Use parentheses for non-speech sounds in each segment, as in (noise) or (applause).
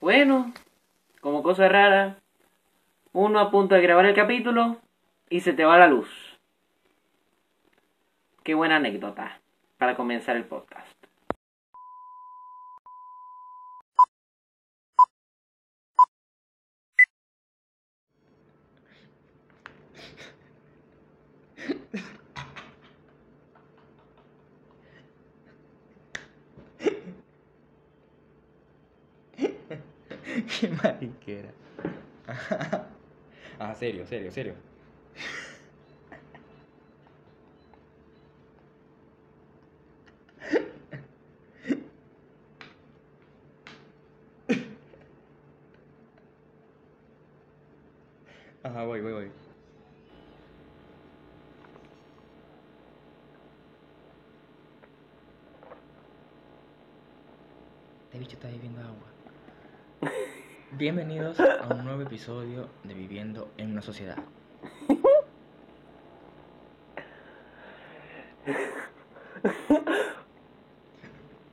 Bueno, como cosa rara, uno a punto de grabar el capítulo y se te va la luz. Qué buena anécdota para comenzar el podcast. (laughs) Qué (laughs) Ah, serio, serio, serio. Ajá, voy, voy, voy. Este bicho está bebiendo agua. Bienvenidos a un nuevo episodio de Viviendo en una sociedad.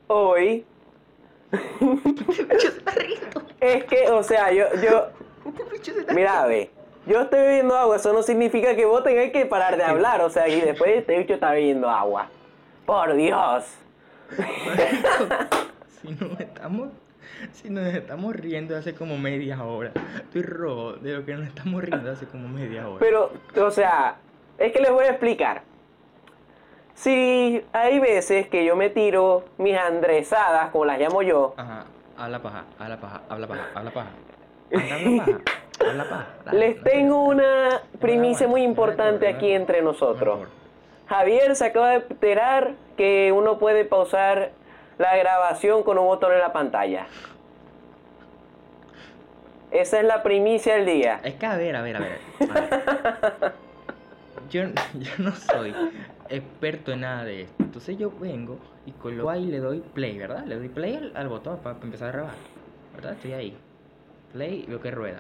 Hoy Este bicho se está riendo. es que, o sea, yo, yo, Este mira, ve, yo estoy bebiendo agua, eso no significa que vos tengáis que parar de hablar, o sea, y después este bicho está bebiendo agua. Por Dios. Si nos estamos, (laughs) si nos estamos riendo hace como media hora. Estoy rojo de lo que nos estamos riendo hace como media hora. Pero, o sea, es que les voy a explicar. Si hay veces que yo me tiro mis andresadas, como las llamo yo, Ajá, habla paja, habla paja, habla paja, habla paja. (laughs) Habla paja, habla paja. dale, les no te- tengo una primicia muy importante aquí entre nosotros. Javier se acaba de enterar que uno puede pausar la grabación con un botón en la pantalla. Esa es la primicia del día. Es que a ver, a ver, a ver. Yo, no soy experto en nada de esto. Entonces yo vengo y coloco ahí le doy play, ¿verdad? Le doy play al, botón para empezar a grabar. ¿Verdad? Estoy ahí. Play veo que rueda.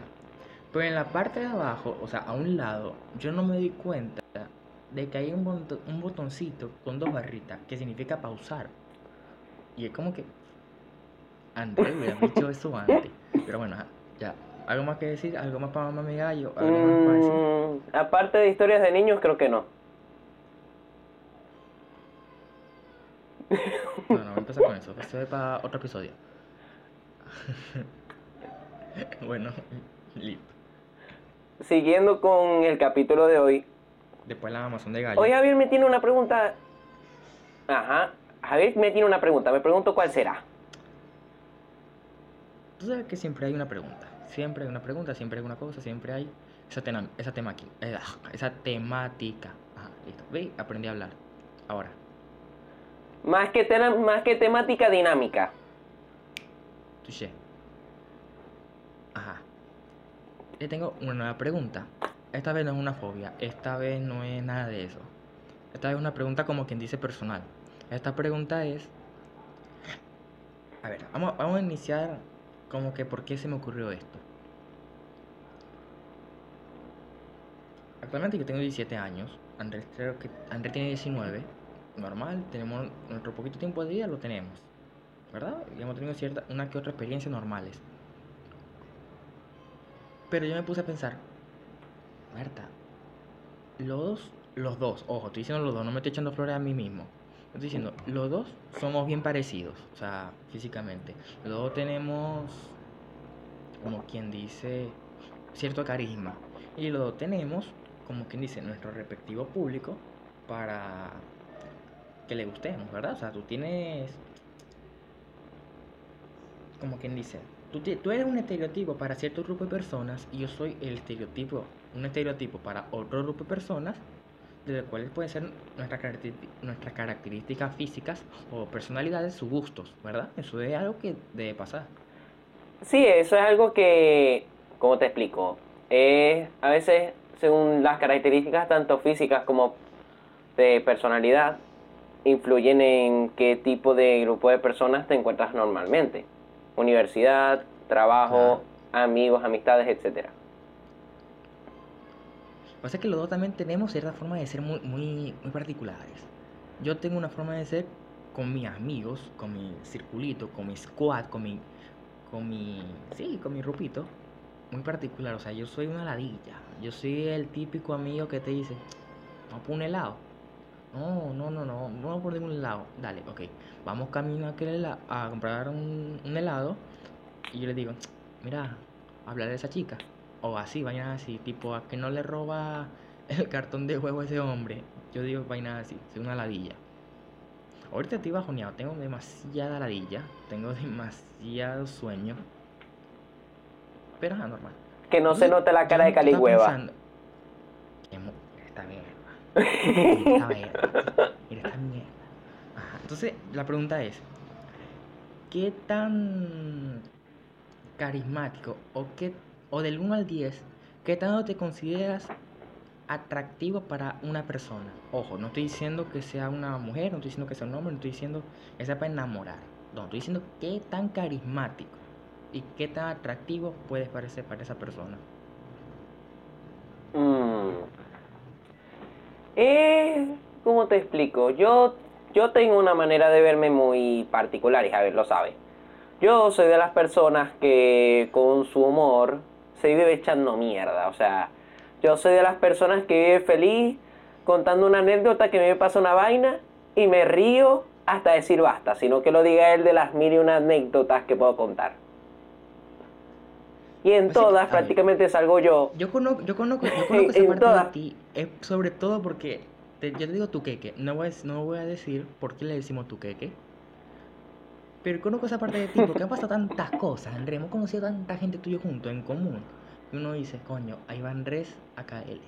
Pero en la parte de abajo, o sea, a un lado, yo no me doy cuenta de que hay un, boto- un botoncito con dos barritas que significa pausar. Y es como que. Andrés hubiera dicho (laughs) eso antes. Pero bueno, ya. ¿Algo más que decir? ¿Algo más para mamá mi gallo? ¿Algo más para decir? Mm, aparte de historias de niños, creo que no. No, no, voy a empezar con eso. Esto es para otro episodio. (laughs) bueno, listo. Siguiendo con el capítulo de hoy. Después la Amazon de gallo. Hoy Javier me tiene una pregunta. Ajá. Javier me tiene una pregunta. Me pregunto cuál será. Tú sabes que siempre hay una pregunta. Siempre hay una pregunta, siempre hay una cosa, siempre hay esa, tena- esa, tema aquí, eh, esa temática. Ajá, listo. Ve, aprendí a hablar. Ahora, Más que, tena- más que temática dinámica. touché. Ajá. Le tengo una nueva pregunta. Esta vez no es una fobia, esta vez no es nada de eso. Esta vez es una pregunta como quien dice personal. Esta pregunta es... A ver, vamos, vamos a iniciar como que por qué se me ocurrió esto. Actualmente yo tengo 17 años, Andrés creo que Andrés tiene 19, normal, tenemos nuestro poquito tiempo de vida, lo tenemos, ¿verdad? Y hemos tenido cierta, una que otra experiencia normales. Pero yo me puse a pensar, Marta, los dos, los dos, ojo, estoy diciendo los dos, no me estoy echando flores a mí mismo. Diciendo, los dos somos bien parecidos, o sea, físicamente. Los dos tenemos, como quien dice, cierto carisma. Y los dos tenemos, como quien dice, nuestro respectivo público para que le gustemos, ¿verdad? O sea, tú tienes, como quien dice, tú, tú eres un estereotipo para cierto grupo de personas y yo soy el estereotipo, un estereotipo para otro grupo de personas de los cuales pueden ser nuestras nuestras características físicas o personalidades, sus gustos, ¿verdad? Eso es algo que debe pasar. Sí, eso es algo que, ¿cómo te explico? Es a veces, según las características tanto físicas como de personalidad, influyen en qué tipo de grupo de personas te encuentras normalmente. Universidad, trabajo, amigos, amistades, etcétera. Pasa es que los dos también tenemos cierta forma de ser muy, muy, muy particulares. Yo tengo una forma de ser con mis amigos, con mi circulito, con mi squad, con mi con mi, sí, con mi rupito, muy particular. O sea, yo soy una ladilla. Yo soy el típico amigo que te dice, vamos por un helado. No, no, no, no, no por ningún helado. Dale, ok. Vamos camino a, aquel helado, a comprar un, un helado. Y yo le digo, mira, hablar de esa chica. O así, vayan así, tipo, a que no le roba (laughs) el cartón de huevo a ese hombre. Yo digo vainas así, soy una ladilla. Ahorita estoy bajoneado, tengo demasiada ladilla, tengo demasiado sueño. Pero es normal. Que no se note la cara de caligüeva. Mira esta mierda. Mira esta mierda. Mira esta mierda. Ajá. Entonces, la pregunta es: ¿qué tan carismático o, qué, o del 1 al 10, qué tanto te consideras atractivo para una persona. Ojo, no estoy diciendo que sea una mujer, no estoy diciendo que sea un hombre, no estoy diciendo que sea para enamorar. No, estoy diciendo qué tan carismático y qué tan atractivo puedes parecer para esa persona. Mm. Eh, ¿Cómo te explico? Yo, yo tengo una manera de verme muy particular y Javier lo sabe. Yo soy de las personas que con su humor se vive echando mierda. O sea, yo soy de las personas que vive feliz contando una anécdota que me pasa una vaina y me río hasta decir basta, sino que lo diga él de las mil y una anécdotas que puedo contar. Y en todas prácticamente salgo yo. Yo conozco, yo conozco, yo (laughs) conozco esa parte de ti, es sobre todo porque yo te digo tu queque, no voy, a, no voy a decir por qué le decimos tu queque. Pero conozco esa parte de ti porque han pasado tantas cosas, André, hemos conocido tanta gente tuyo junto en común y uno dice, coño, ahí van res a KL.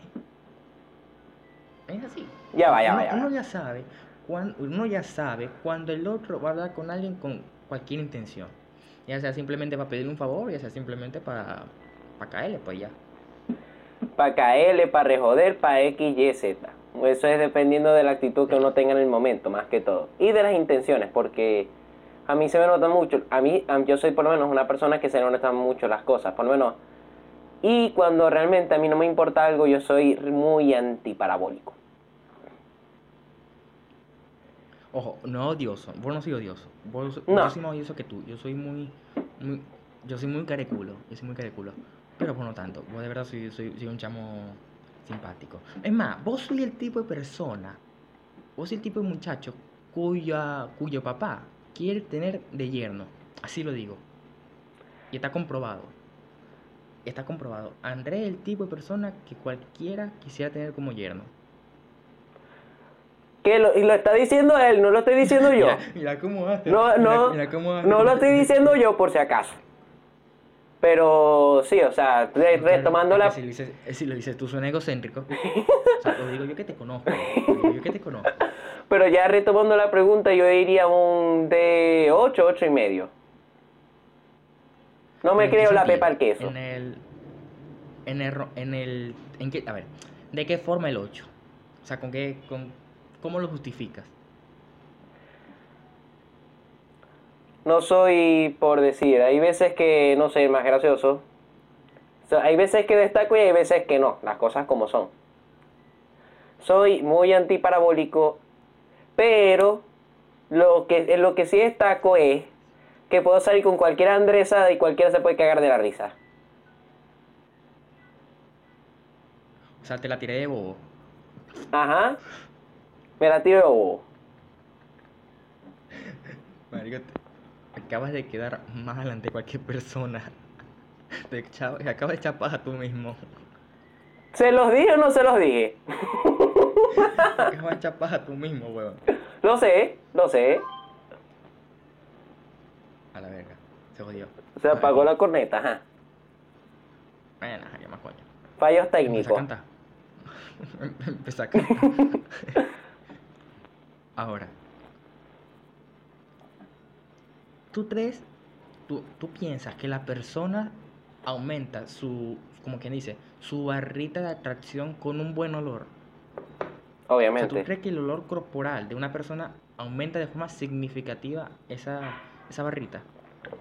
Es así. Ya va, ya va, ya Uno ya sabe, cuando, uno ya sabe cuando el otro va a hablar con alguien con cualquier intención. Ya sea simplemente para pedirle un favor, ya sea simplemente para, para caerle, pues ya. Para caerle, para rejoder, para X, Y, Z. Eso es dependiendo de la actitud que uno tenga en el momento, más que todo. Y de las intenciones, porque a mí se me nota mucho. A mí, yo soy por lo menos una persona que se me notan mucho las cosas. Por lo menos y cuando realmente a mí no me importa algo, yo soy muy antiparabólico. Ojo, no odioso. Vos no soy odioso. Vos, no. Soy más odioso que tú. Yo soy muy, muy. Yo soy muy careculo. Yo soy muy careculo. Pero vos no tanto. Vos de verdad soy, soy, soy un chamo simpático. Es más, vos soy el tipo de persona. Vos soy el tipo de muchacho cuya, cuyo papá quiere tener de yerno. Así lo digo. Y está comprobado está comprobado. André es el tipo de persona que cualquiera quisiera tener como yerno. ¿Qué? Lo, y lo está diciendo él, no lo estoy diciendo (laughs) yo. mira, cómo hace. No, no, no lo estoy diciendo yo por si acaso. Pero sí, o sea, retomando la... Si lo, dices, si lo dices tú, suena egocéntrico. (laughs) o sea, lo digo yo que te conozco. Lo digo yo que te conozco. Pero ya retomando la pregunta, yo diría un de 8, 8 y medio. No me creo la pepa al queso. En el. En el. En el en qué, a ver, ¿de qué forma el 8? O sea, ¿con qué, con, ¿cómo lo justificas? No soy por decir, hay veces que no soy más gracioso. O sea, hay veces que destaco y hay veces que no, las cosas como son. Soy muy antiparabólico, pero lo que, lo que sí destaco es que puedo salir con cualquier andresa y cualquiera se puede cagar de la risa. O sea, te la tiré de bobo. Ajá. Me la tiré de bobo. (laughs) Marico, acabas de quedar más adelante de cualquier persona. (laughs) Te acabas de echar paja tú mismo. ¿Se los dije o no se los dije? (laughs) (laughs) de echar paja tú mismo, weón. Lo sé, lo sé. A la verga. Se jodió. Se apagó la corneta, ajá. Bueno, qué más coño. Fallos técnicos. (laughs) Empecé a cantar. Empecé a cantar. Ahora. ¿Tú crees, tú, tú piensas que la persona aumenta su, como quien dice, su barrita de atracción con un buen olor? Obviamente. ¿Tú crees que el olor corporal de una persona aumenta de forma significativa esa, esa barrita?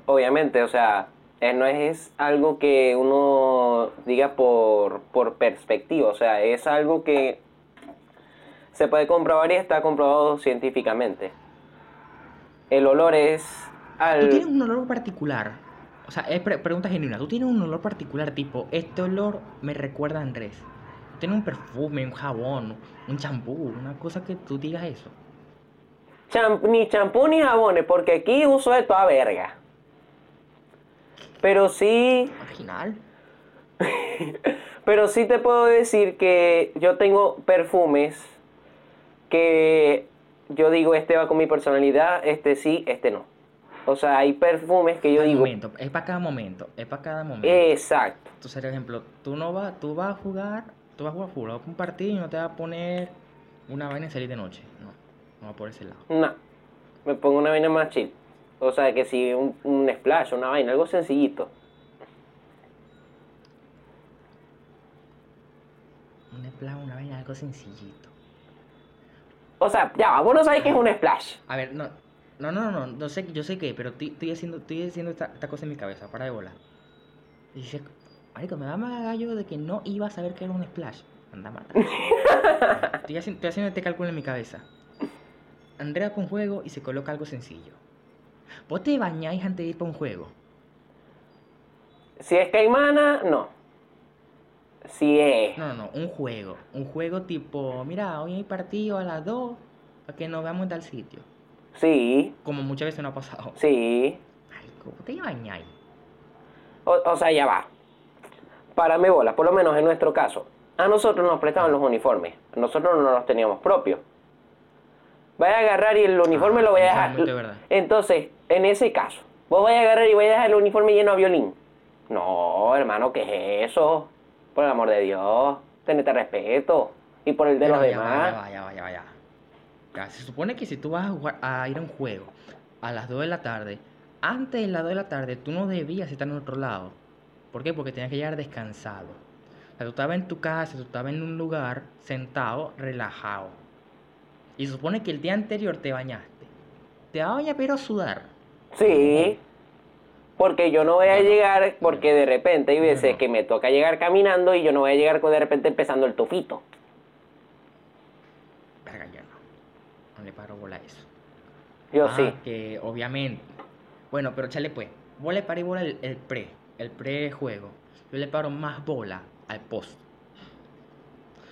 Obviamente, o sea, eh, no es algo que uno diga por, por perspectiva, o sea, es algo que se puede comprobar y está comprobado científicamente. El olor es al... ¿Tú tienes un olor particular? O sea, es pre- pregunta genuina. ¿Tú tienes un olor particular tipo, este olor me recuerda a Andrés? ¿Tienes un perfume, un jabón, un champú, una cosa que tú digas eso? Cham- ni champú ni jabones, porque aquí uso de toda verga. Pero sí, Original. (laughs) pero sí te puedo decir que yo tengo perfumes que yo digo, este va con mi personalidad, este sí, este no. O sea, hay perfumes que yo digo, momento, es para cada momento, es para cada momento. exacto. Entonces, por ejemplo, tú no vas, tú vas a jugar, tú vas a jugar fútbol, vas a un partido y no te vas a poner una vaina en salir de noche. No, no va por ese lado. No, me pongo una vaina más chill. O sea, que si un, un splash, una vaina, algo sencillito. Un splash, una vaina, algo sencillito. O sea, ya, vos no sabés qué es un splash. A ver, no, no, no, no, no sé, yo sé qué, pero estoy, haciendo, estoy haciendo esta, cosa en mi cabeza, para de volar. Y dice, marico, me da más gallo de que no iba a saber que era un splash. Anda mata. (laughs) estoy, haciendo, estoy haciendo este cálculo en mi cabeza. Andrea para un juego y se coloca algo sencillo. ¿Vos te bañáis antes de ir para un juego? Si es caimana, no. Si es. No, no, no, un juego. Un juego tipo, mira, hoy hay partido a las 2 para que nos veamos en tal sitio. Sí, Como muchas veces no ha pasado. sí. Marico, ¿vos te bañáis? O, o sea, ya va. Párame bola, por lo menos en nuestro caso. A nosotros nos prestaban los uniformes. Nosotros no los teníamos propios. Vaya a agarrar y el uniforme Ah, lo voy a dejar. Entonces, en ese caso, vos vais a agarrar y voy a dejar el uniforme lleno de violín. No, hermano, ¿qué es eso? Por el amor de Dios, tenete respeto. Y por el de Pero los demás. ya va, ya va, ya se supone que si tú vas a, jugar, a ir a un juego a las 2 de la tarde, antes de las 2 de la tarde tú no debías estar en otro lado. ¿Por qué? Porque tenías que llegar descansado. O sea, tú estabas en tu casa, tú estabas en un lugar sentado, relajado. Y se supone que el día anterior te bañaste. Te vas a bañar pero a sudar. Sí. Porque yo no voy a llegar, porque de repente hay veces que me toca llegar caminando y yo no voy a llegar con de repente empezando el tufito. Verga, yo no. No le paro bola a eso. Yo Ah, sí. que obviamente. Bueno, pero chale pues. Vos le paré bola el, el pre, el pre-juego. Yo le paro más bola al post.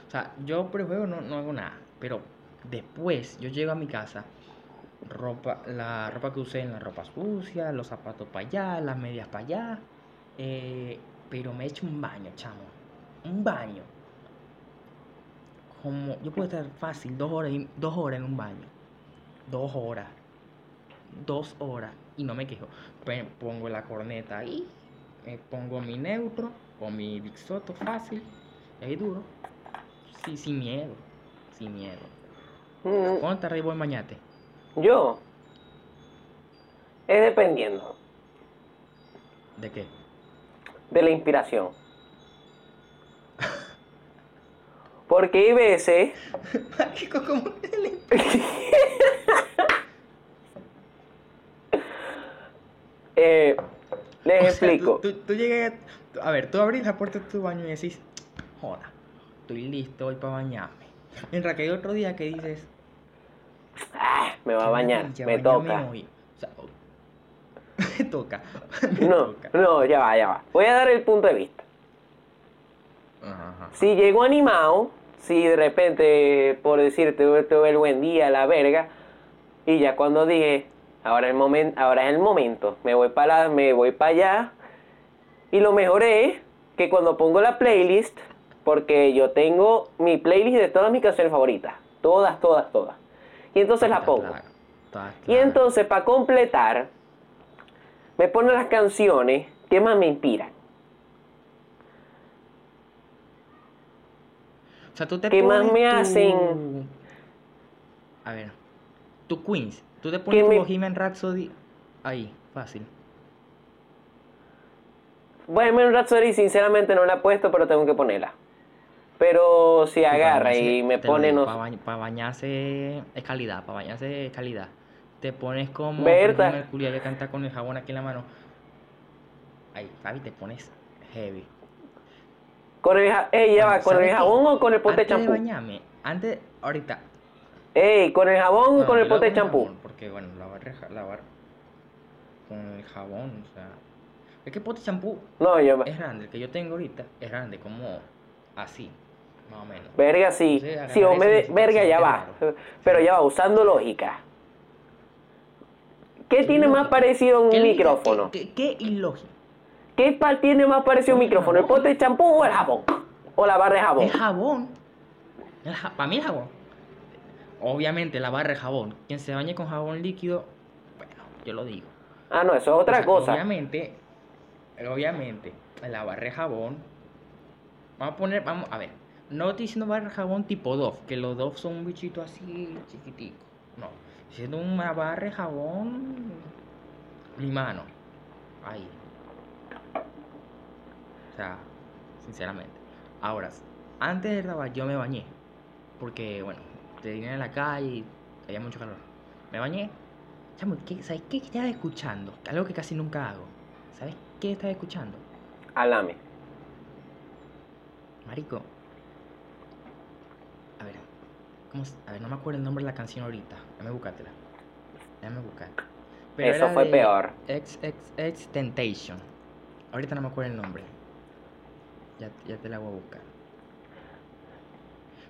O sea, yo pre-juego no, no hago nada. Pero después yo llego a mi casa. Ropa, la ropa que usé en la ropa sucia, los zapatos para allá, las medias para allá. eh, pero me he hecho un baño, chamo. Un baño. Como yo puedo estar fácil dos horas, y- dos horas en un baño. Dos horas. Dos horas. Y no me quejo. Pongo la corneta ahí. Eh, pongo mi neutro. O mi Dixoto fácil. Y ahí duro. Sí, sin miedo. Sin miedo. Mm, ¿Cuándo te arriba en bañate? Yo. Es dependiendo ¿De qué? de la inspiración. (laughs) Porque hay veces. (laughs) Marico, ¿cómo te le- (laughs) eh, les O sea, explico. Tú, tú, tú llegas. tú- A ver, tú abrís la puerta de tu baño y decís, joda, estoy listo hoy para bañarme. Mientras que hay otro día que dices, Ah, me va a bañar, "Qué (laughs) me toca. hoy". O sea, me toca. me No, toca. no, ya va, ya va. Voy a dar el punto de vista. Ajá, ajá. Si llego animado, si de repente, por decirte, tuve el buen día, la verga, y ya cuando dije, ahora, el momento, ahora es el momento, me voy para me voy para allá, y lo mejor es que cuando pongo la playlist, porque yo tengo mi playlist de todas mis canciones favoritas, todas, todas, todas, y entonces la pongo. Y entonces, para completar, me pone las canciones que más me inspiran. O sea, tú te ¿Qué más me tu- hacen? A ver, tu Queens. Tú te pones ¿Qué tu me- Bohemian Rhapsody ahí, fácil. Bohemian Rhapsody sinceramente no la he puesto, pero tengo que ponerla. Pero si agarra y me pone... No... Para bañarse es calidad, para bañarse es calidad. Te pones como Berta. Mercury ya canta con el jabón aquí en la mano. Ahí, Fabi, te pones heavy. Con el, ja- Ey, ya va, ¿con ¿Sabes el qué? jabón o con el pote de Antes de champú? bañarme, antes, ahorita. Ey, ¿con el jabón o no, con el pote de champú? Porque, bueno, lavar, lavar con el jabón, o sea. Es que pote champú No, yo. es grande. El que yo tengo ahorita es grande, como así, más o menos. Verga, sí. Sí, agarrar Sí, hombre, de- verga, ya va. (laughs) Pero ya va, usando lógica. ¿Qué ¿Qué tiene más parecido a un ¿Qué- micrófono? ¿Qué, qué, qué ilógico? ¿Qué tiene más parecido a un micrófono? ¿El pote de champú o el jabón? ¿O la barra de jabón? El jabón. El ja- Para mí el jabón. Obviamente la barra de jabón. Quien se bañe con jabón líquido, bueno, yo lo digo. Ah, no, eso es otra O sea, cosa. Obviamente, obviamente, la barra de jabón. Vamos a poner, vamos, a ver. No estoy diciendo barra de jabón tipo Dove, que los Dove son un bichito así chiquitico. No. Estoy diciendo una barra de jabón limano. Ahí. O sea, sinceramente. Ahora, antes de grabar yo me bañé. Porque, bueno, te vine en la calle y había mucho calor. Me bañé. Chamo, ¿qué- ¿sabes qué estaba escuchando? Algo que casi nunca hago. ¿Sabes qué estaba escuchando? Alame. Marico. A ver. ¿cómo A ver, no me acuerdo el nombre de la canción ahorita. Déjame buscártela. Déjame buscar. Eso fue peor. Ex, ex, ex Temptation. Ahorita no me acuerdo el nombre. Ya, ya te la voy a buscar.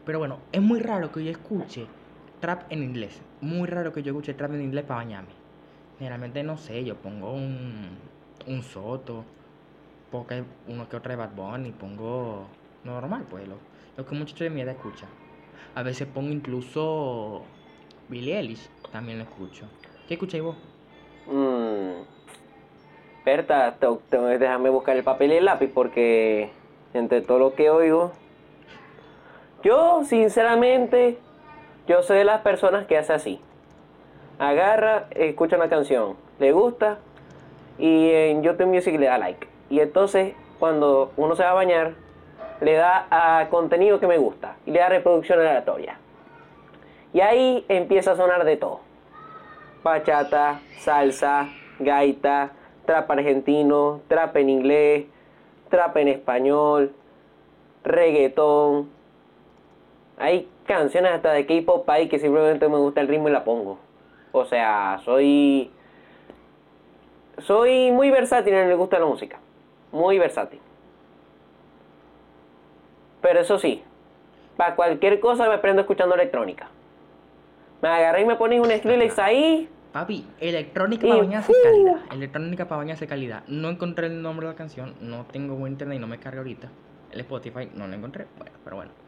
Pero bueno, es muy raro que yo escuche trap en inglés. Muy raro que yo escuche trap en inglés para bañarme. Generalmente no sé, yo pongo un, un soto, pongo que- uno que otro de Bad Bunny, pongo normal, pues lo, lo que muchacho de mi edad escucha. A veces pongo incluso Billie Eilish, también lo escucho. ¿Qué escucháis vos? Mmm. Berta, déjame buscar el papel y el lápiz porque entre todo lo que oigo. Yo, sinceramente, yo soy de las personas que hace así. Agarra, escucha una canción, le gusta y en YouTube Music le da like. Y entonces, cuando uno se va a bañar, le da a contenido que me gusta y le da reproducción aleatoria. Y ahí empieza a sonar de todo bachata, salsa, gaita, trap argentino, trap en inglés, trap en español, reggaetón. Hay canciones hasta de K-pop ahí que simplemente me gusta el ritmo y la pongo. O sea, soy soy muy versátil en el gusto de la música. Muy versátil. Pero eso sí, para cualquier cosa me prendo escuchando electrónica. Me agarré y me pones un Skrillex ahí. Papi, electrónica para bañarse ¡fu! calidad. Electrónica para bañarse calidad. No encontré el nombre de la canción. No tengo buen internet y no me carga ahorita. El Spotify no lo encontré. Bueno, pero bueno.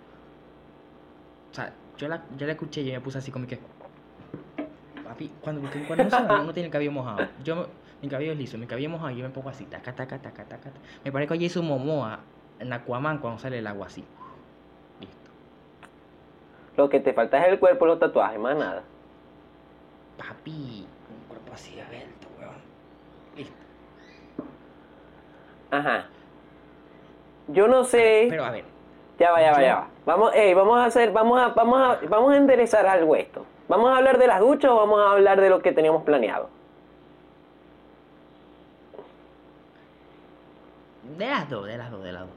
O sea, yo la, yo la escuché y me puse así como que. Papi, cuando, porque cuando uno, tiene el cabello mojado. Yo, mi cabello es liso, mi cabello mojado, yo me pongo así, taca, taca, taca, taca. taca. Me parezco a Jason Momoa en Aquaman cuando sale el agua así. Listo. Lo que te falta es el cuerpo y los tatuajes, más nada. Papi, un cuerpo así de abierto, weón. Listo. Ajá. Yo no sé. Pero a ver, Ya va, ya va, yo- ya va. Vamos, ey, vamos a hacer, vamos a, vamos a, vamos a enderezar algo esto. ¿Vamos a hablar de las duchas o vamos a hablar de lo que teníamos planeado? De las dos, de las dos, de las dos.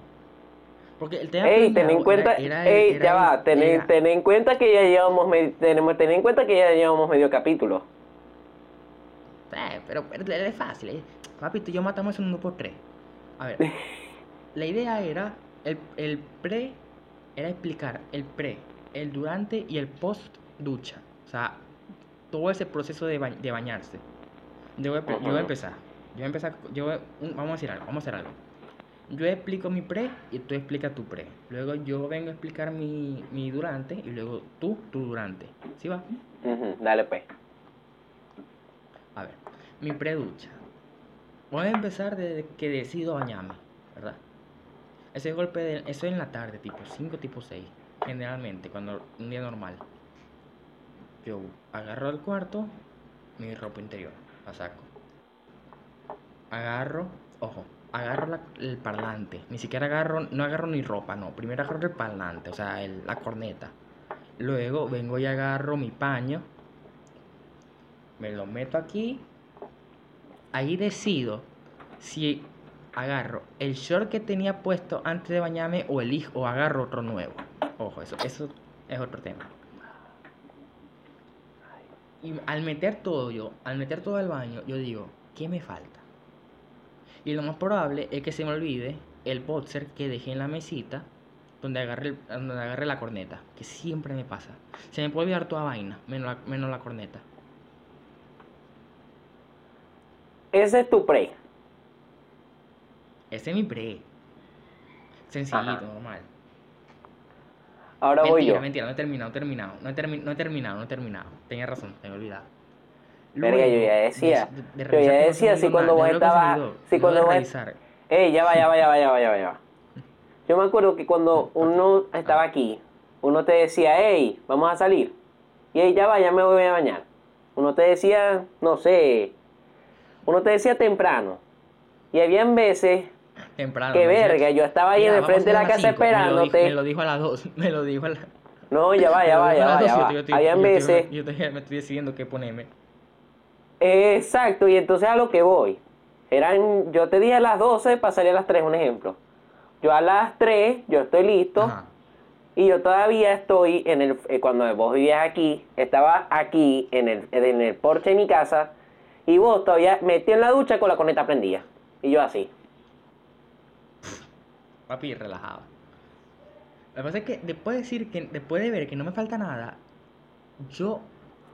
Porque el tema Ey, ten en cuenta, era- era- ey, era- ya va, ten, en- era- ten en cuenta que ya llevamos, tenemos, ten en cuenta que ya llevamos medio capítulo. Eh, pero, pero es fácil, eh. Papi, tú y yo matamos en uno por tres. A ver, (laughs) la idea era, el, el pre, era explicar el pre, el durante y el post ducha. O sea, todo ese proceso de, ba- de bañarse. Yo voy, a, yo voy a empezar. Yo voy a empezar, yo voy- vamos a decir algo, vamos a hacer algo. Yo explico mi pre y tú explicas tu pre. Luego yo vengo a explicar mi, mi durante y luego tú, tu durante. ¿Sí va? Ujú, dale pues. A ver, mi preducha. Voy a empezar desde que decido bañarme, ¿verdad? Ese golpe de... Eso es en la tarde, tipo 5, tipo 6. Generalmente, cuando un día normal. Yo agarro al cuarto, mi ropa interior, la saco. Agarro, ojo, agarro el parlante. Ni siquiera agarro, no agarro ni ropa, no. Primero agarro el parlante, o sea, el- la corneta. Luego vengo y agarro mi paño, me lo meto aquí. Ahí decido si agarro el short que tenía puesto antes de bañarme o elijo o agarro otro nuevo. Ojo, eso, eso es otro tema. Y al meter todo yo, al meter todo al baño, yo digo, ¿qué me falta? Y lo más probable es que se me olvide el boxer que dejé en la mesita donde agarré, donde agarré la corneta, que siempre me pasa. Se me puede olvidar toda vaina, menos la, menos la corneta. Ese es tu pre. Ese es mi pre. Sencillito, Ajá. normal. Ahora voy yo. mentira, no he terminado, he terminado. No he, termi- no he terminado, no he terminado. Tenía razón, tenía olvidado. Verga, yo Luego ya de- decía. de- de yo ya decía, me si cuando vos me estabas. Si luego cuando vos. Ey, ya va, ya va, ya va, ya va, ya va, ya va. Yo me acuerdo que cuando (laughs) uno estaba aquí, uno te decía, hey, vamos a salir. Y ey, ya va, ya me voy a bañar. Uno te decía, no sé, uno te decía temprano. Y habían veces Temprano. decía, verga, yo estaba ahí "Mira, en el frente de la casa cinco". Me lo dijo- esperándote. (laughs) Me lo dijo a las dos. Me lo dijo a las. No, ya va, ya va, (laughs) ya va, Habían veces. Yo, te- me estoy decidiendo qué ponerme. Exacto, y entonces a lo que voy. Eran, yo te dije a las 12 para salir a las 3, un ejemplo. Yo a las 3, yo estoy listo. Ajá. Y yo todavía estoy en el, eh, cuando vos vivías aquí, estaba aquí en el, en el porche de mi casa y vos todavía metí en la ducha con la corneta prendida. Y yo así. Papi, relajado. Lo que pasa es que después de decir que, después de ver que no me falta nada, yo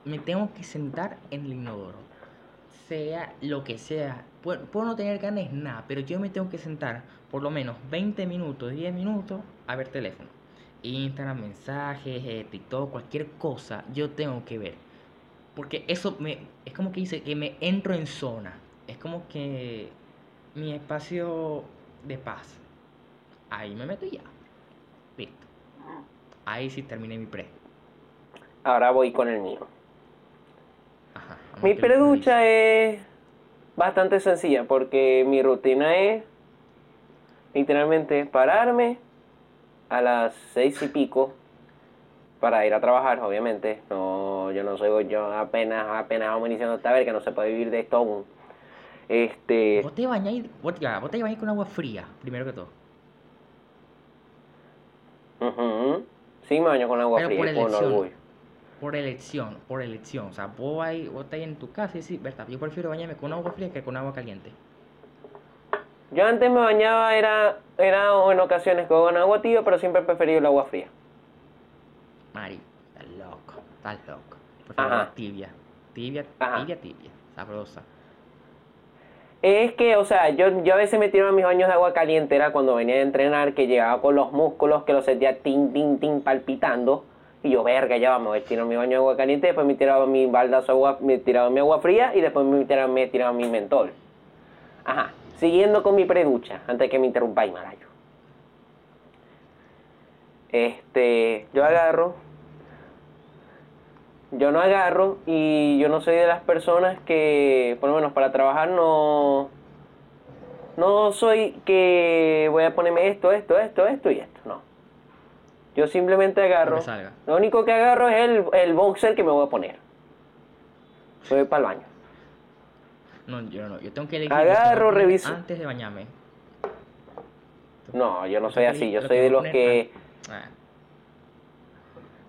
me tengo que sentar en el inodoro. Sea lo que sea. Puedo, no tener ganas nada, pero yo me tengo que sentar por lo menos 20 minutos, 10 minutos a ver teléfono. Instagram, mensajes, eh, TikTok, cualquier cosa, yo tengo que ver. Porque eso me, es como que dice que me entro en zona. Es como que mi espacio de paz. Ahí me meto y ya. Listo. Ahí sí terminé mi pre. Ahora voy con el mío. Ajá. Mi preducha es bastante sencilla porque mi rutina es literalmente pararme a las seis y pico para ir a trabajar, obviamente. No, yo no soy, yo apenas, apenas vamos iniciando esta ver que no se puede vivir de esto aún. Este, Vos te bañáis, vos, ya, vos te bañáis con agua fría, primero que todo. Ujú, sí me baño con agua Pero fría por elección. Por elección, por elección. O sea, vos, ahí, vos estás en tu casa y decís, verdad, yo prefiero bañarme con agua fría que con agua caliente. Yo antes me bañaba, era, era en ocasiones con agua tibia, pero siempre he preferido el agua fría. Mari, estás loco, estás loco. Prefiero Ajá. agua tibia. Tibia, Ajá. tibia, tibia. Sabrosa. Es que, o sea, yo, yo a veces me tiro a mis baños de agua caliente, era cuando venía de entrenar, que llegaba con los músculos, que los sentía tin, tin, tin, palpitando. Y yo, verga, ya vamos, me tiro mi baño de agua caliente, después me tiraba mi baldazo agua, me tiraba mi agua fría y después me tiraba, me tiraba mi mentol. Ajá, siguiendo con mi preducha, antes que me interrumpáis, Marayo. Este, yo agarro, yo no agarro y yo no soy de las personas que, por lo menos para trabajar, no, no soy que voy a ponerme esto, esto, esto, esto y esto, no. Yo simplemente agarro, Lo único que agarro es el, el boxer que me voy a poner. Voy para el baño. No, yo no, yo tengo que elegir. Agarro, reviso. Antes de bañarme. No, yo no soy así, yo soy de los que... an- Ah,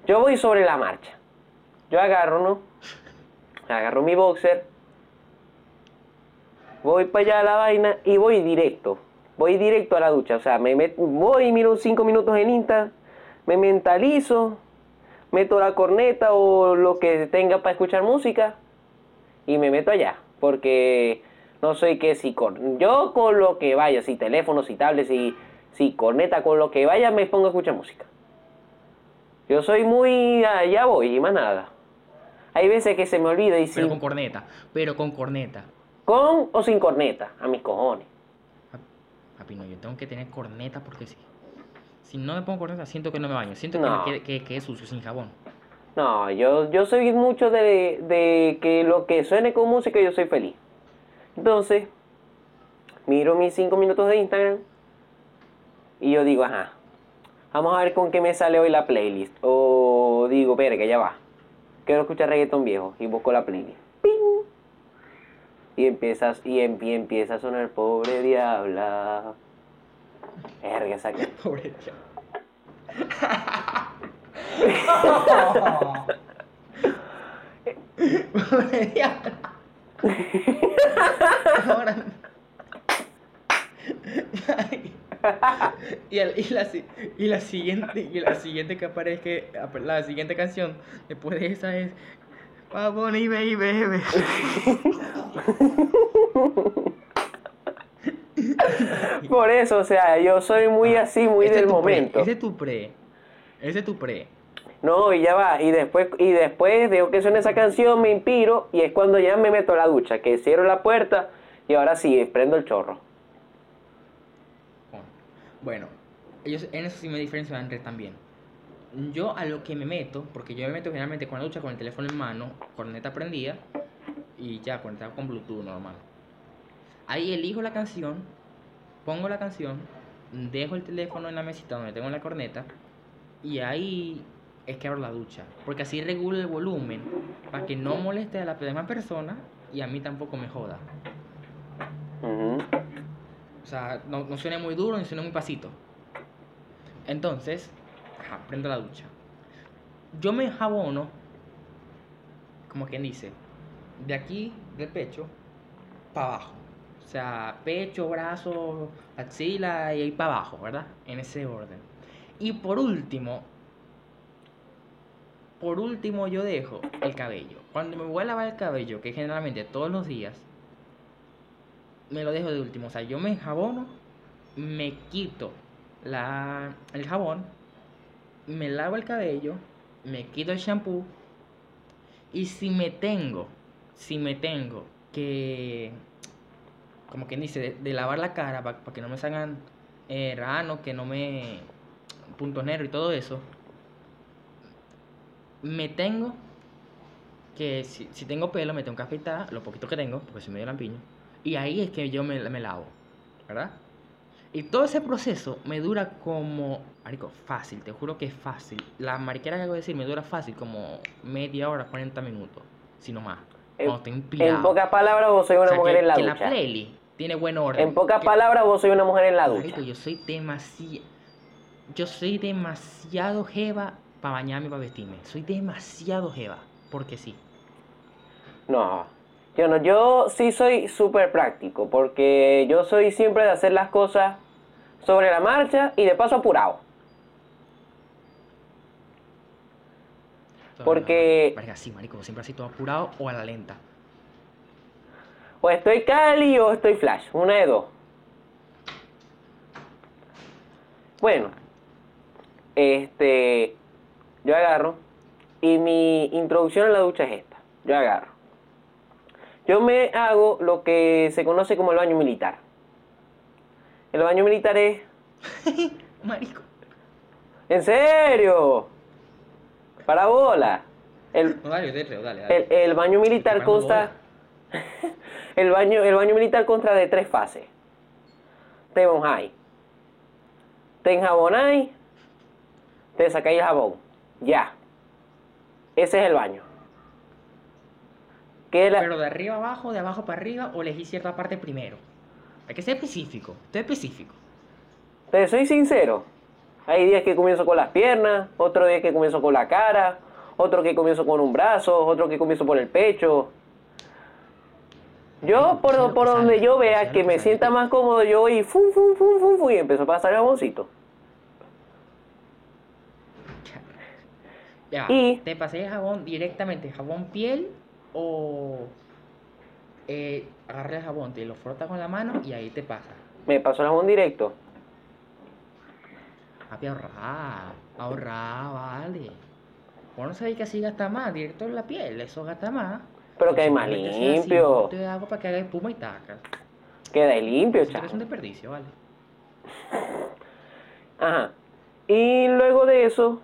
Yo voy sobre la marcha. Yo agarro, ¿no? Agarro mi boxer. Voy para allá a la vaina y voy directo. Voy directo a la ducha. O sea, me met- voy miro cinco minutos en Insta. Me mentalizo. Meto la corneta o lo que tenga para escuchar música. Y me meto allá. Porque no soy que si con... Yo con lo que vaya, si teléfono, si tablet, si, si corneta, con lo que vaya me pongo a escuchar música. Yo soy muy... Allá voy y más nada. Hay veces que se me olvida y si... Pero con corneta. Pero con corneta. Con o sin corneta, a mis cojones. Papi, no, yo tengo que tener corneta porque sí. Si no me pongo corneta, siento que no me baño. Siento No. que, es sucio, sin jabón. No, yo, yo soy mucho de, de que lo que suene con música yo soy feliz. Entonces, miro mis cinco minutos de Instagram y yo digo, ajá, vamos a ver con qué me sale hoy la playlist. O digo, verga, ya va. Quiero escuchar reggaetón viejo y busco la playlist. ¡Ping! Y empiezas, y, em- y empieza a sonar pobre diabla. Verga, que- (laughs) Pobre tío. Pobre diablo. (laughs) Ahora. (laughs) y, el- y la, y la siguiente y la siguiente que aparece la siguiente canción después de esa es Bad Bunny baby baby Por eso, o sea, yo soy muy así, muy del pre, momento. ese es tu pre ese es tu pre No, y ya va, y después, y después de que suene esa canción me inspiro y es cuando ya me meto a la ducha, que cierro la puerta y ahora sí, prendo el chorro. Bueno, ellos en eso sí me diferencio de Andrés también. Yo a lo que me meto, porque yo me meto generalmente con la ducha con el teléfono en mano, corneta prendida y ya conectado con Bluetooth normal. Ahí elijo la canción, pongo la canción, dejo el teléfono en la mesita donde tengo la corneta y ahí es que abro la ducha, porque así regulo el volumen para que no moleste a la demás persona y a mí tampoco me joda. Ujú. O sea, no, no suene muy duro ni suene muy pasito. Entonces, ajá, prendo la ducha. Yo me enjabono, como quien dice, de aquí, del pecho, para abajo. O sea, pecho, brazo, axila y ahí para abajo, ¿verdad? En ese orden. Y por último, por último yo dejo el cabello. Cuando me voy a lavar el cabello, que generalmente todos los días, me lo dejo de último. O sea, yo me enjabono, me quito la, el jabón, me lavo el cabello, me quito el shampoo y si me tengo, si me tengo que, como quien dice, de, lavar la cara para que no me salgan eh, ranos, que no me puntos negros y todo eso, me tengo que, si, si tengo pelo, me tengo que afeitar, lo poquito que tengo, porque soy medio lampiño, y ahí es que yo me, me lavo, ¿verdad? Y todo ese proceso me dura como, marico, fácil, te juro que es fácil. La mariquera que hago decir me dura fácil como media hora, 40 minutos, si no más. En-. En pocas palabras, vos sois una O sea, mujer que, en la que ducha. la playlist tiene buen orden. En pocas Que- palabras, vos sois una mujer en la ducha. Marico, yo soy demasiado. Yo soy demasiado jeva para bañarme y para vestirme. Soy demasiado jeva. Porque sí. No, yo no, yo sí soy súper práctico, porque yo soy siempre de hacer las cosas sobre la marcha y de paso apurado. Porque- Verga, sí, marico, siempre así todo apurado o a la lenta. O estoy Cali o estoy Flash, una de dos. Bueno, este, yo agarro y mi introducción a la ducha es esta. Yo agarro. Yo me hago lo que se conoce como el baño militar. El baño militar es, (laughs) Marico. en serio, para bola. El, No, dale, yo te creo, dale, dale. el, el baño militar consta. (laughs) el, baño, el baño militar consta de tres fases. Te mojáis. Te enjabonáis. Te sacáis el jabón. Ya. Ese es el baño. ¿Qué es la- Pero de arriba abajo, de abajo para arriba, o elegí cierta parte primero. Hay que ser específico. Estoy específico. Te soy sincero. Hay días que comienzo con las piernas, otro día que comienzo con la cara, otro que comienzo con un brazo, otro que comienzo por el pecho. Yo, por, donde yo vea que me sienta más cómodo, yo voy y fum, fum, fum, fum, fum, y empezó a pasar el jaboncito. Ya, Y- ¿te pasé el jabón directamente, jabón piel o eh, agarra el jabón, te lo frotas con la mano y ahí te pasa? Me pasó el jabón directo. Papi, ahorrar, ahorrar, vale. Vos no sabés que así gasta más, directo en la piel, eso gasta más. Pero que hay más así, limpio. poquito de agua para que haga espuma y taca. Queda limpio, Eso es un desperdicio, vale. Ajá. Y luego de eso,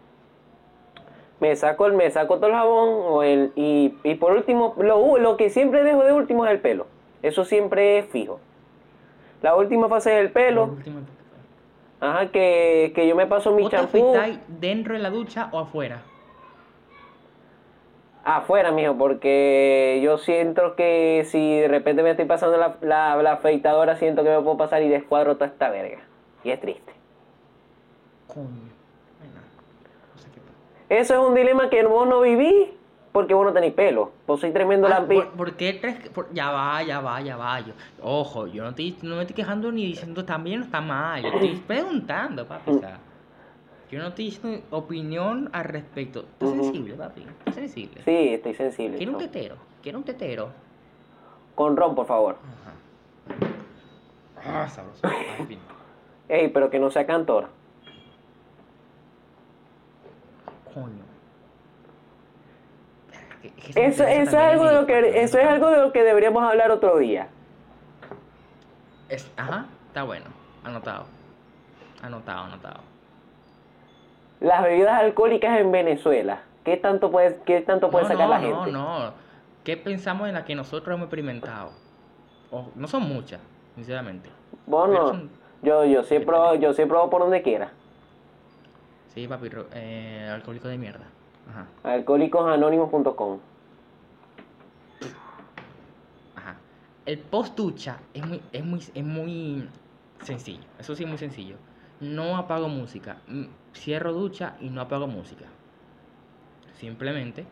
me saco, el, me saco todo el jabón o el, y, y por último, lo, lo que siempre dejo de último es el pelo. Eso siempre es fijo. La última fase es el pelo. Ajá, que, que yo me paso mi ¿Vos te champú dentro de la ducha o afuera? afuera, mijo, porque yo siento que si de repente me estoy pasando la, la, la afeitadora, siento que me puedo pasar y descuadro toda esta verga. Y es triste. Coño. Bueno, no sé qué pasa. Eso es un dilema que vos no viví porque vos no tenéis pelo. Vos sois tremendo Ah, lampi. ¿por, por qué tres? por- ya va, ya va, ya va. Yo, ojo, yo no, estoy, no me estoy quejando ni diciendo está bien o está mal. Yo estoy (laughs) preguntando, papi. O sea, yo no estoy diciendo opinión al respecto. Estás Ujú. sensible, papi. Estás sensible. Sí, estoy sensible. Quiero un tetero. Quiero un tetero. Con ron, por favor. Ajá. Ah, sabroso. Fin. (laughs) Ey, pero que no sea cantor. Que Eso, eso es algo de lo que eso es no algo de lo que deberíamos hablar otro día. Es- ajá, está bueno. Anotado. Anotado, anotado. Las bebidas alcohólicas en Venezuela. ¿Qué tanto puede, qué tanto puede no, sacar no, la no, gente? no. ¿Qué pensamos en la que nosotros hemos experimentado? No son muchas, sinceramente. No. son- Yo, yo sí yo sí por donde quiera. Sí, papi, eh, alcohólico de mierda. Ajá, Alcohólicosanónimos.com. ajá. El post ducha es muy, es muy, es muy sencillo. Eso sí es muy sencillo. No apago música. Mm, Cierro ducha y no apago música. Simplemente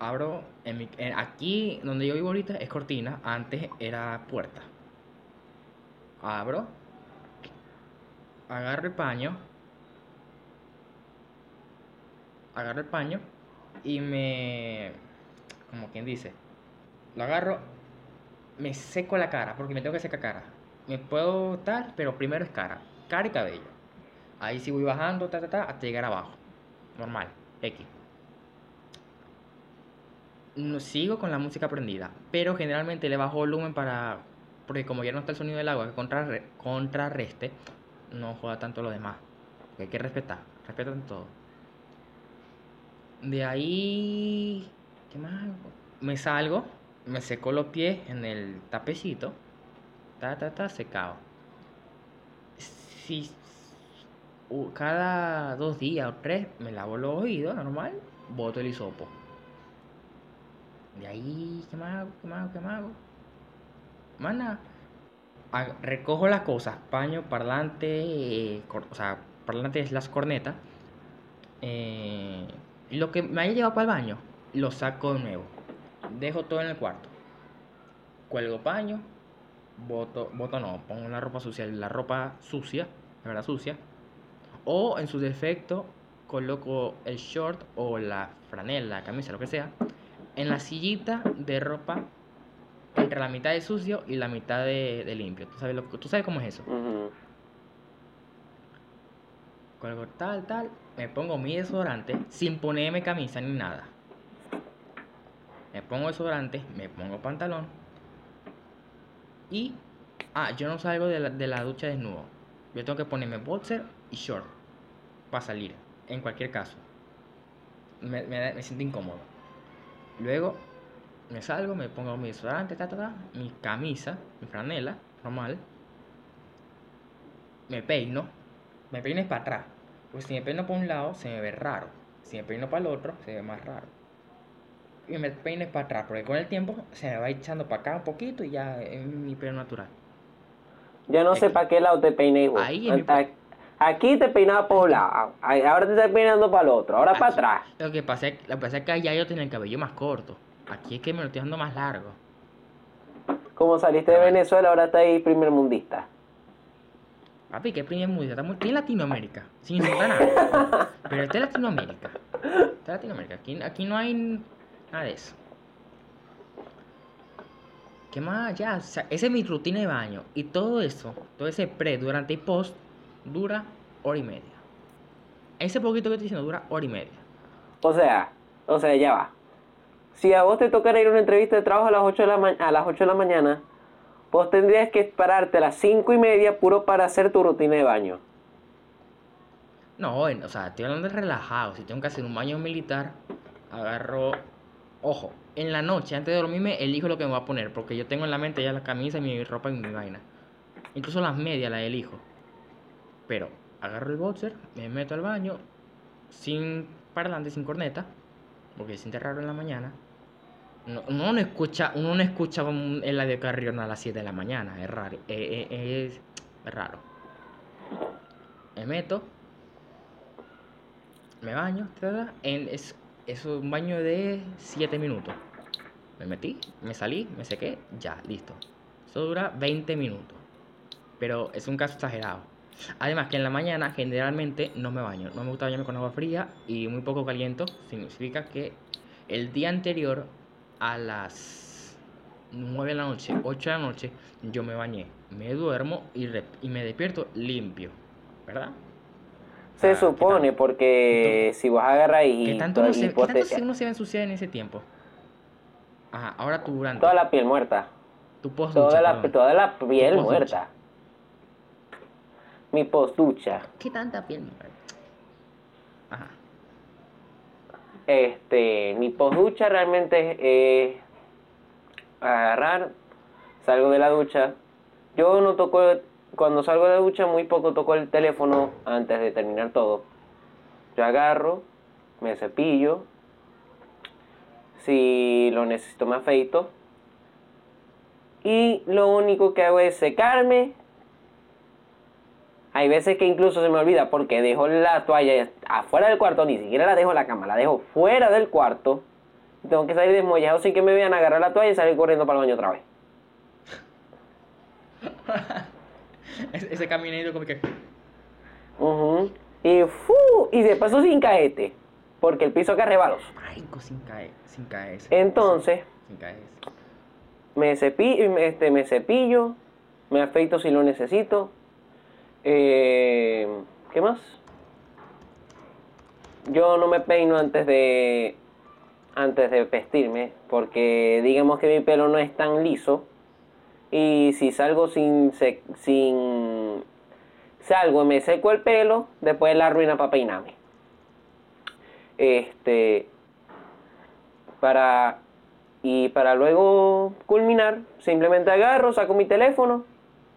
abro en mi- en- aquí donde yo vivo ahorita es cortina, antes era puerta. Abro, agarro el paño, agarro el paño y me, como quien dice, lo agarro, me seco la cara porque me tengo que secar cara. Me puedo tal, pero primero es cara, cara y cabello. Ahí sí voy bajando, ta, ta, ta, hasta llegar abajo. Normal, X. No, sigo con la música prendida, pero generalmente le bajo volumen para. Porque como ya no está el sonido del agua que contrarre- contrarreste, no juega tanto lo demás. Hay que respetar, respetan todo. De ahí. ¿Qué más? hago? Me salgo, me seco los pies en el tapecito. Ta, ta, ta, secado. Si cada dos días o tres me lavo los oídos, normal, boto el hisopo. De ahí, ¿qué más hago? ¿Qué más hago? ¿Qué más hago? Ha- Recojo las cosas, paño, parlante, eh, o sea, parlante es las cornetas. Eh, lo que me haya llevado para el baño, lo saco de nuevo. Dejo todo en el cuarto. Cuelgo paño, boto, boto no, pongo la ropa sucia, la ropa sucia, la verdad sucia. O en su defecto, coloco el short o la franela, la camisa, lo que sea, en la sillita de ropa entre la mitad de sucio y la mitad de, limpio. ¿Tú sabes, lo, ¿Tú sabes cómo es eso? Cuelgo tal, tal, me pongo mi desodorante sin ponerme camisa ni nada. Me pongo desodorante, me pongo pantalón. Y, ah, yo no salgo de la, de la ducha desnudo. Yo tengo que ponerme boxer y short para salir, en cualquier caso. Me, me, me siento incómodo. Luego, me salgo, me pongo mi desodorante, ta, ta, ta, mi camisa, mi franela, normal. Me peino, me peino es para atrás. Porque si me peino para un lado, se me ve raro. Si me peino para el otro, se ve más raro. Y me peino es para atrás, porque con el tiempo se me va echando para acá un poquito y ya es mi pelo natural. Yo no sé para qué lado te peiné, güey. Ahí en mi A- Aquí te peinaba por un lado, a- ahora te estás peinando para el otro, ahora para atrás. Lo que pasa es, lo que pasa es que ya yo tenía el cabello más corto. Aquí es que me lo estoy dando más largo. Como saliste de Ah. Venezuela, ahora estás ahí primer mundista. Papi, ¿qué primer mundo? Estamos aquí en Latinoamérica. Sin insultar a nadie. (laughs) Pero esta es Latinoamérica. Esta es Latinoamérica. Aquí, aquí no hay nada de eso. ¿Qué más? Ya, o sea, esa es mi rutina de baño. Y todo eso, todo ese pre, durante y post, dura hora y media. Ese poquito que estoy diciendo dura hora y media. O sea, o sea, ya va. Si a vos te tocara ir a una entrevista de trabajo a las 8 de la, ma- a las 8 de la mañana, vos tendrías que pararte a las 5 y media puro para hacer tu rutina de baño. No, o sea, estoy hablando de relajado. Si tengo que hacer un baño militar, agarro. Ojo, en la noche, antes de dormirme, elijo lo que me voy a poner. Porque yo tengo en la mente ya la camisa, y mi ropa y mi vaina. Incluso las medias las elijo. Pero agarro el boxer, me meto al baño, sin parlante, sin corneta. Porque se raro en la mañana. No, uno no escucha, uno no escucha un- el de Carrión a las 7 de la mañana. Es raro. eh, es, es raro. Me meto, me baño, en- es, es un baño de 7 minutos. Me metí, me salí, me sequé, ya, listo. Eso dura 20 minutos. Pero es un caso exagerado. Además que en la mañana generalmente no me baño. No me gusta bañarme con agua fría y muy poco caliente. Significa que el día anterior a las 9 de la noche, 8 de la noche, yo me bañé. Me duermo y, y me despierto limpio. ¿Verdad? Se ah, supone, porque si vas a agarrar y... ¿Qué tanto, uno se, ¿qué tanto uno se va a ensuciar en ese tiempo? Ajá, ahora tú durante... Toda la piel muerta. Tu post toda, la, toda la piel muerta. Mi post ducha. ¿Qué tanta piel muerta? Ajá. Este, mi post ducha realmente es agarrar, salgo de la ducha. Yo no toco, cuando salgo de la ducha muy poco toco el teléfono antes de terminar todo. Yo agarro, me cepillo, si lo necesito me afeito. Y lo único que hago es secarme. Hay veces que incluso se me olvida porque dejo la toalla afuera del cuarto, ni siquiera la dejo en la cama, la dejo fuera del cuarto. Tengo que salir desmollado sin que me vean agarrar la toalla y salir corriendo para el baño otra vez. (laughs) Ese caminito como que... Y, fu, y de paso sin caete. Porque el piso acá rebalos. sin caer, sin caer. Entonces, sin caer. Me cepillo, este, me cepillo, me afeito si lo necesito. Eh, ¿Qué más? Yo no me peino antes de antes de vestirme porque digamos que mi pelo no es tan liso y si salgo sin sin salgo y me seco el pelo después la ruina para peinarme este, para, y para luego culminar, simplemente agarro, saco mi teléfono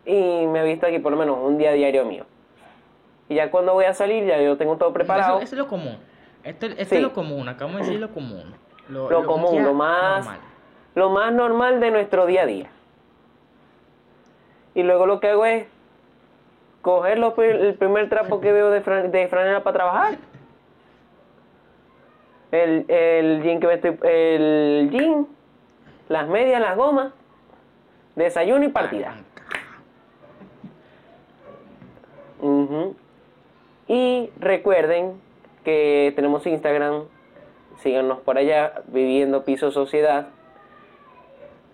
y me visto aquí por lo menos un día diario mío. Y ya cuando voy a salir, ya yo tengo todo preparado. Eso, es lo común. Esto, es lo común, acabamos de decir lo común. Lo, común, lo más, lo más normal de nuestro día a día. Y luego lo que hago es coger el primer trapo que veo de, de franela para trabajar el, el jean que me estoy, el jean, las medias, las gomas, desayuno y partida. Y recuerden que tenemos Instagram, síganos por allá, Viviendo Piso Sociedad.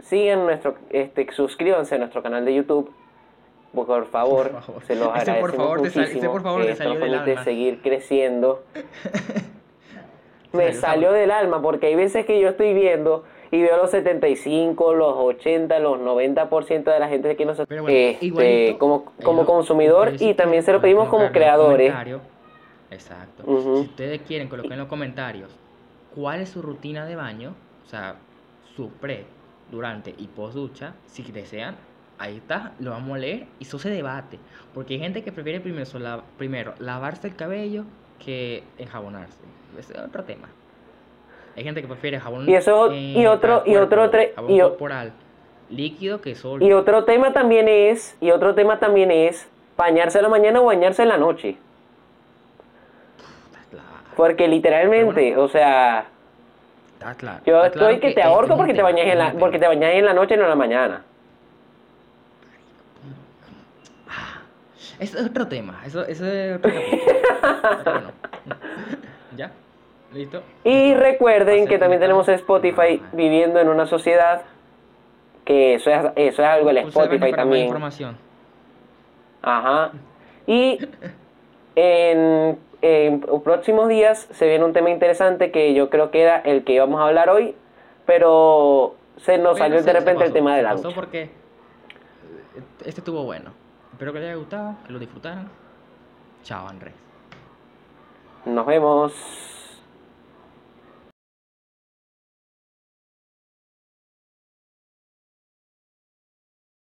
Sigan nuestro, este, suscríbanse a nuestro canal de YouTube. Por favor, se los agradecemos por favor, muchísimo. por favor, seguir creciendo. (laughs) me salió del alma, porque hay veces que yo estoy viendo y veo los 75, los 80, los 90% de la gente que nos este, como, como consumidor y también se lo pedimos como creadores. Exacto. Si ustedes quieren, coloquen en los comentarios cuál es su rutina de baño, o sea, su pre, durante y post ducha, si desean. Ahí está, lo vamos a leer y eso se debate. Porque hay gente que prefiere primero, primero lavarse el cabello que enjabonarse es otro tema. Hay gente que prefiere jabón y eso y otro y otro y corporal líquido que solo y otro tema también es y otro tema también es bañarse en la mañana o bañarse en la noche. Porque literalmente o sea está claro, yo estoy que, te ahorco porque te bañas en la porque te bañas en la noche no en la mañana. Ah, es otro tema eso, eso es otro capítulo. (laughs) Ya ¿Listo? Y recuerden que también tenemos Spotify viviendo en una sociedad. Que eso es, eso es algo, el Spotify también. información. Ajá. Y en, en, próximos días se viene un tema interesante que yo creo que era el que íbamos a hablar hoy, pero se nos salió de repente el tema de la lucha. porque este estuvo bueno. Espero que les haya gustado, que lo disfrutaran. Chao, Andrés. Nos vemos.